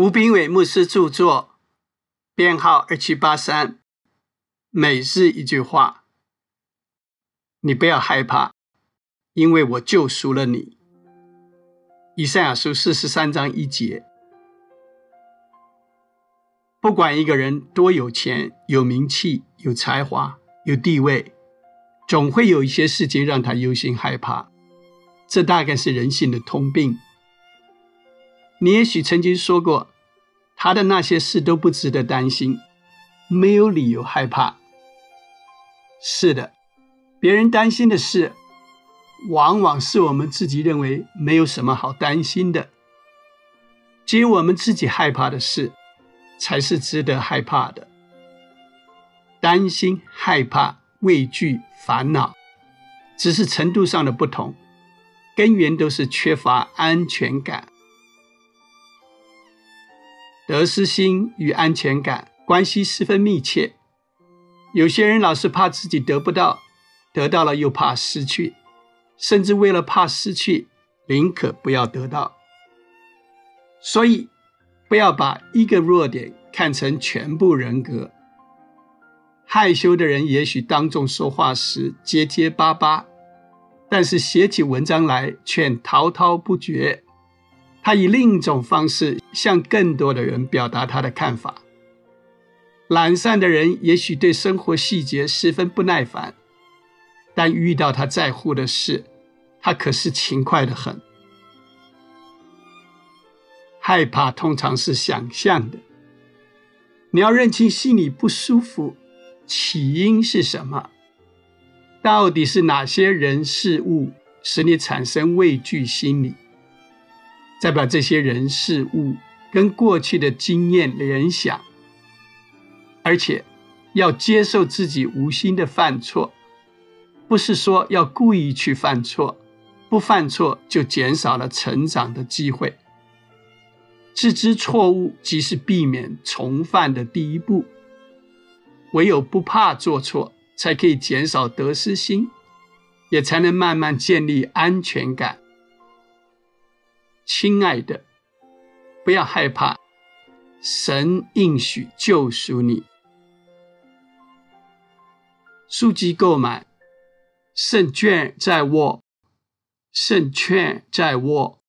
吴炳伟牧师著作，编号二七八三。每日一句话，你不要害怕，因为我救赎了你。以赛亚书四十三章一节。不管一个人多有钱、有名气、有才华、有地位，总会有一些事情让他忧心害怕。这大概是人性的通病。你也许曾经说过，他的那些事都不值得担心，没有理由害怕。是的，别人担心的事，往往是我们自己认为没有什么好担心的。只有我们自己害怕的事，才是值得害怕的。担心、害怕、畏惧、烦恼，只是程度上的不同，根源都是缺乏安全感。得失心与安全感关系十分密切。有些人老是怕自己得不到，得到了又怕失去，甚至为了怕失去，宁可不要得到。所以，不要把一个弱点看成全部人格。害羞的人也许当众说话时结结巴巴，但是写起文章来却滔滔不绝。他以另一种方式向更多的人表达他的看法。懒散的人也许对生活细节十分不耐烦，但遇到他在乎的事，他可是勤快的很。害怕通常是想象的，你要认清心里不舒服起因是什么，到底是哪些人事物使你产生畏惧心理，再把这些人事物跟过去的经验联想。而且，要接受自己无心的犯错，不是说要故意去犯错，不犯错就减少了成长的机会。自知错误即是避免重犯的第一步。唯有不怕做错，才可以减少得失心，也才能慢慢建立安全感。亲爱的，不要害怕，神应许救赎你。书籍购买，胜券在握，胜券在握。